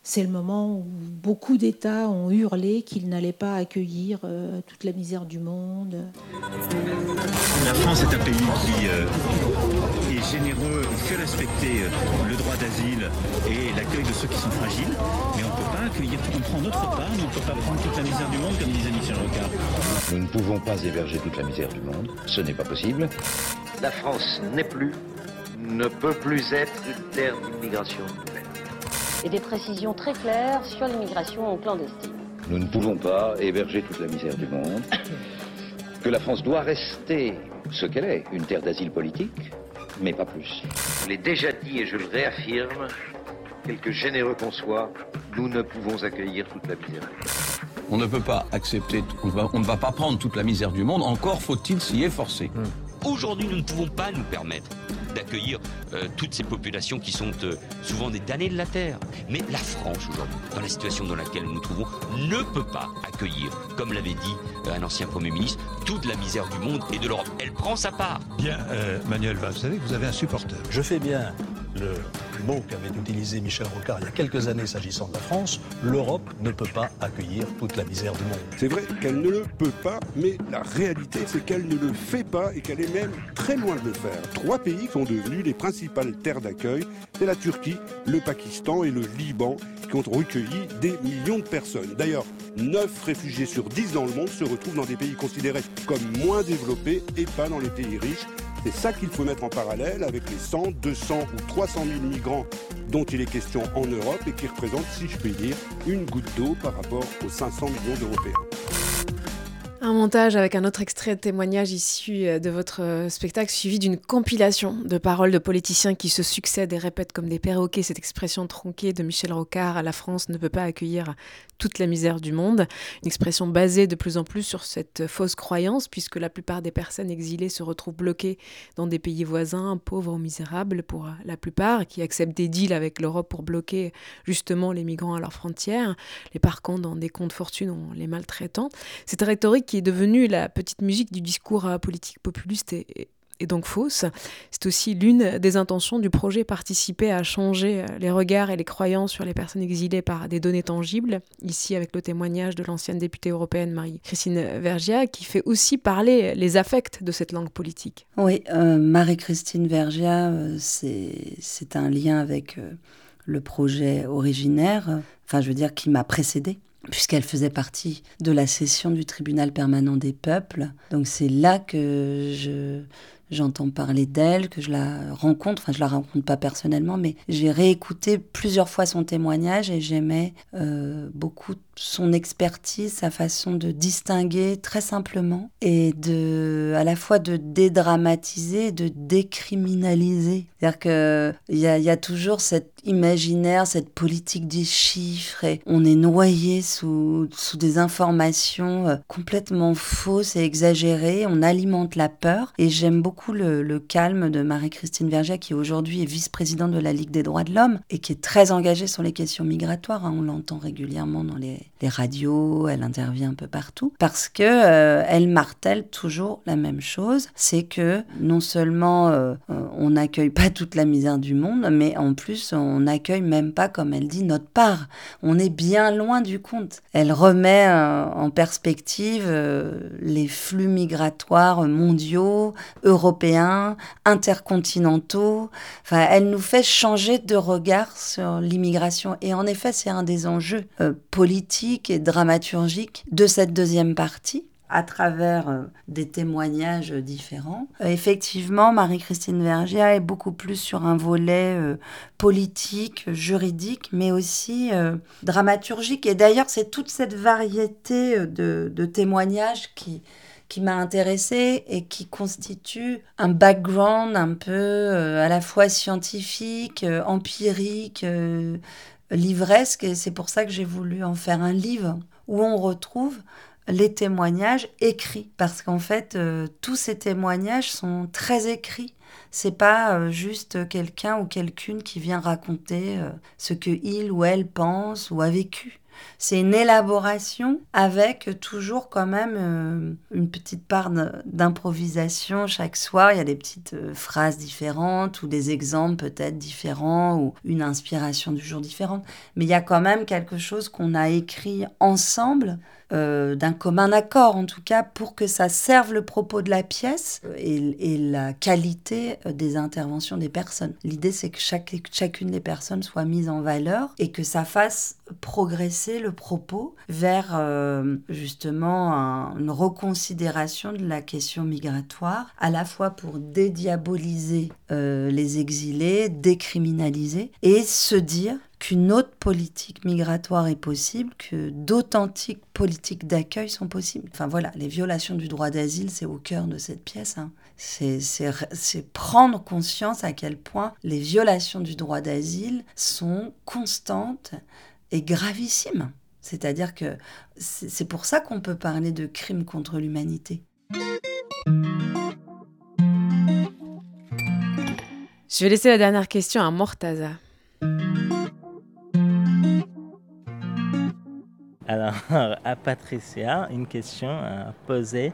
C'est le moment où beaucoup d'États ont hurlé qu'ils n'allaient pas accueillir euh, toute la misère du monde. La France est un pays qui euh, est généreux, fait respecter le droit d'asile et l'accueil de ceux qui sont fragiles, mais on on prend notre part, mais on ne peut pas prendre toute la misère du monde, comme disait Michel Rocard. Nous ne pouvons pas héberger toute la misère du monde, ce n'est pas possible. La France n'est plus, ne peut plus être une terre d'immigration Et des précisions très claires sur l'immigration clandestine. Nous ne pouvons pas héberger toute la misère du monde. Que la France doit rester ce qu'elle est, une terre d'asile politique, mais pas plus. Je l'ai déjà dit et je le réaffirme, quelque généreux qu'on soit, nous ne pouvons accueillir toute la misère. On ne peut pas accepter, on, va, on ne va pas prendre toute la misère du monde, encore faut-il s'y efforcer. Aujourd'hui, nous ne pouvons pas nous permettre d'accueillir euh, toutes ces populations qui sont euh, souvent des damnés de la terre. Mais la France, aujourd'hui, dans la situation dans laquelle nous nous trouvons, ne peut pas accueillir, comme l'avait dit euh, un ancien Premier ministre, toute la misère du monde et de l'Europe. Elle prend sa part. Bien, Manuel vous savez que vous avez un supporter. Je fais bien le mot qu'avait utilisé Michel Rocard il y a quelques années s'agissant de la France, l'Europe ne peut pas accueillir toute la misère du monde. C'est vrai qu'elle ne le peut pas, mais la réalité c'est qu'elle ne le fait pas et qu'elle est même très loin de le faire. Trois pays sont devenus les principales terres d'accueil, c'est la Turquie, le Pakistan et le Liban qui ont recueilli des millions de personnes. D'ailleurs, 9 réfugiés sur 10 dans le monde se retrouvent dans des pays considérés comme moins développés et pas dans les pays riches. C'est ça qu'il faut mettre en parallèle avec les 100, 200 ou 300 000 migrants dont il est question en Europe et qui représentent, si je puis dire, une goutte d'eau par rapport aux 500 millions d'Européens. Un montage avec un autre extrait de témoignage issu euh, de votre euh, spectacle, suivi d'une compilation de paroles de politiciens qui se succèdent et répètent comme des perroquets cette expression tronquée de Michel Rocard La France ne peut pas accueillir toute la misère du monde. Une expression basée de plus en plus sur cette fausse croyance, puisque la plupart des personnes exilées se retrouvent bloquées dans des pays voisins, pauvres ou misérables pour la plupart, qui acceptent des deals avec l'Europe pour bloquer justement les migrants à leurs frontières, les parquant dans des comptes fortunes en les maltraitant. Cette rhétorique qui est devenue la petite musique du discours politique populiste est donc fausse. C'est aussi l'une des intentions du projet participer à changer euh, les regards et les croyances sur les personnes exilées par des données tangibles. Ici, avec le témoignage de l'ancienne députée européenne Marie-Christine Vergia, qui fait aussi parler les affects de cette langue politique. Oui, euh, Marie-Christine Vergia, euh, c'est un lien avec le projet originaire, enfin je veux dire qui m'a précédé puisqu'elle faisait partie de la session du tribunal permanent des peuples. Donc c'est là que je, j'entends parler d'elle, que je la rencontre, enfin je la rencontre pas personnellement, mais j'ai réécouté plusieurs fois son témoignage et j'aimais euh, beaucoup son expertise, sa façon de distinguer très simplement et de, à la fois de dédramatiser, de décriminaliser. C'est-à-dire qu'il y a, toujours cet imaginaire, cette politique des chiffres on est noyé sous, sous des informations euh, complètement fausses et exagérées. On alimente la peur et j'aime beaucoup le, le calme de Marie-Christine Verger qui aujourd'hui est vice-présidente de la Ligue des droits de l'homme et qui est très engagée sur les questions migratoires. Hein. On l'entend régulièrement dans les les radios, elle intervient un peu partout, parce que euh, elle martèle toujours la même chose, c'est que non seulement euh, on n'accueille pas toute la misère du monde, mais en plus on n'accueille même pas, comme elle dit, notre part. On est bien loin du compte. Elle remet euh, en perspective les flux migratoires mondiaux, européens, intercontinentaux. Enfin, elle nous fait changer de regard sur l'immigration. Et en effet, c'est un des enjeux politiques et dramaturgique de cette deuxième partie à travers euh, des témoignages différents. Euh, effectivement, Marie-Christine Vergia est beaucoup plus sur un volet euh, politique, juridique, mais aussi dramaturgique. Et d'ailleurs, c'est toute cette variété de, témoignages qui, qui m'a intéressée et qui constitue un background un peu à la fois scientifique, empirique, livresque et c'est pour ça que j'ai voulu en faire un livre où on retrouve les témoignages écrits parce qu'en fait euh, tous ces témoignages sont très écrits c'est pas euh, juste quelqu'un ou quelqu'une qui vient raconter euh, ce que il ou elle pense ou a vécu c'est une élaboration avec toujours quand même une petite part d'improvisation chaque soir. Il y a des petites phrases différentes ou des exemples peut-être différents ou une inspiration du jour différente. Mais il y a quand même quelque chose qu'on a écrit ensemble euh, d'un commun accord en tout cas pour que ça serve le propos de la pièce et, la qualité des interventions des personnes. L'idée c'est que chaque, chacune des personnes soit mise en valeur et que ça fasse progresser le propos vers euh, justement une reconsidération de la question migratoire, à la fois pour dédiaboliser euh, les exilés, décriminaliser et se dire qu'une autre politique migratoire est possible, que d'authentiques politiques d'accueil sont possibles. Enfin voilà, les violations du droit d'asile, c'est au cœur de cette pièce. Hein. C'est prendre conscience à quel point les violations du droit d'asile sont constantes et gravissimes. C'est-à-dire que c'est pour ça qu'on peut parler de crime contre l'humanité. Je vais laisser la dernière question à Mortaza. Alors, *laughs* à Patricia, une question à poser.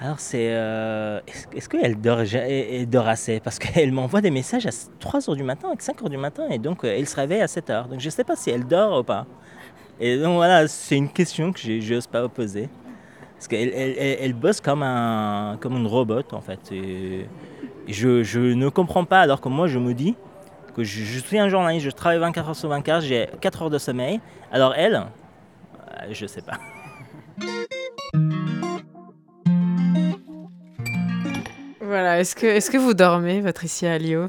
Alors, c'est. Euh, est-ce qu'elle dort, elle dort assez? Parce qu'elle *laughs* m'envoie des messages à 3h du matin, à 5h du matin, et donc euh, elle se réveille à 7h. Donc, je ne sais pas si elle dort ou pas. Et donc, voilà, c'est une question que je n'ose pas poser. Parce qu'elle elle, bosse comme, un, comme une robot, en fait. Et je, je, ne comprends pas, alors que moi, je me dis que je, suis un journaliste, je travaille 24 heures sur 24, j'ai 4 heures de sommeil. Alors, elle, je sais pas. Voilà, est-ce que, est que vous dormez, Patricia Alio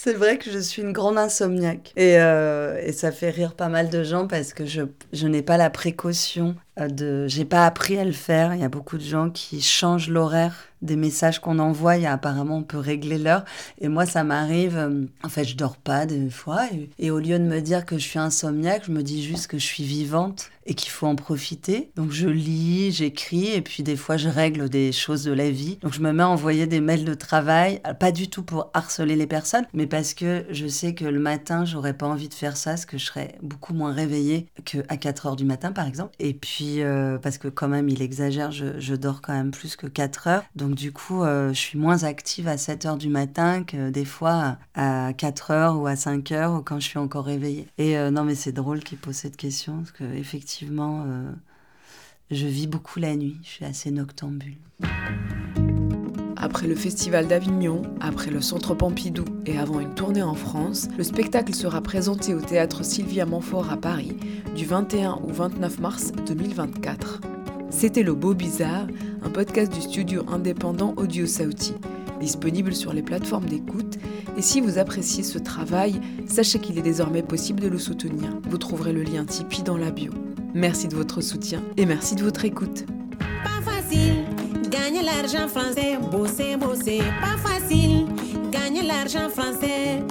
c'est vrai que je suis une grande insomniaque. Et, euh, et, ça fait rire pas mal de gens parce que je, je n'ai pas la précaution de. J'ai pas appris à le faire. Il y a beaucoup de gens qui changent l'horaire des messages qu'on envoie. Il apparemment, on peut régler l'heure. Et moi, ça m'arrive. Euh, en fait, je dors pas des fois. Et, au lieu de me dire que je suis insomniaque, je me dis juste que je suis vivante et qu'il faut en profiter. Donc, je lis, j'écris. Et puis, des fois, je règle des choses de la vie. Donc, je me mets à envoyer des mails de travail. Pas du tout pour harceler les personnes, mais parce que je sais que le matin, j'aurais pas envie de faire ça, parce que je serais beaucoup moins réveillée qu'à 4 heures du matin, par exemple. Et puis, euh, parce que quand même, il exagère, je, dors quand même plus que 4 heures. Donc, du coup, euh, je suis moins active à 7 heures du matin que des fois à 4 heures ou à 5 heures ou quand je suis encore réveillée. Et euh, non, mais c'est drôle qu'il pose cette question, parce que effectivement, je vis beaucoup la nuit. Je suis assez noctambule. Après le Festival d'Avignon, après le Centre Pompidou et avant une tournée en France, le spectacle sera présenté au théâtre Sylvia Montfort à Paris du 21 au 29 mars 2024. C'était Le Beau Bizarre, un podcast du studio indépendant Audio Sauti, disponible sur les plateformes d'écoute. Et si vous appréciez ce travail, sachez qu'il est désormais possible de le soutenir. Vous trouverez le lien Tipeee dans la bio. Merci de votre soutien et merci de votre écoute. Gagner l'argent français, bosser, bosser, pas facile. Gagner l'argent français.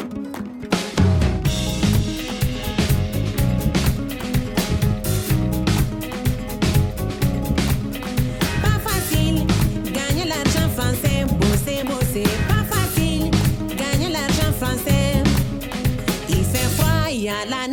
Pas facile. Gagner l'argent français, bosser, bosser, pas facile. Gagner l'argent français. Il fait froid, il y a la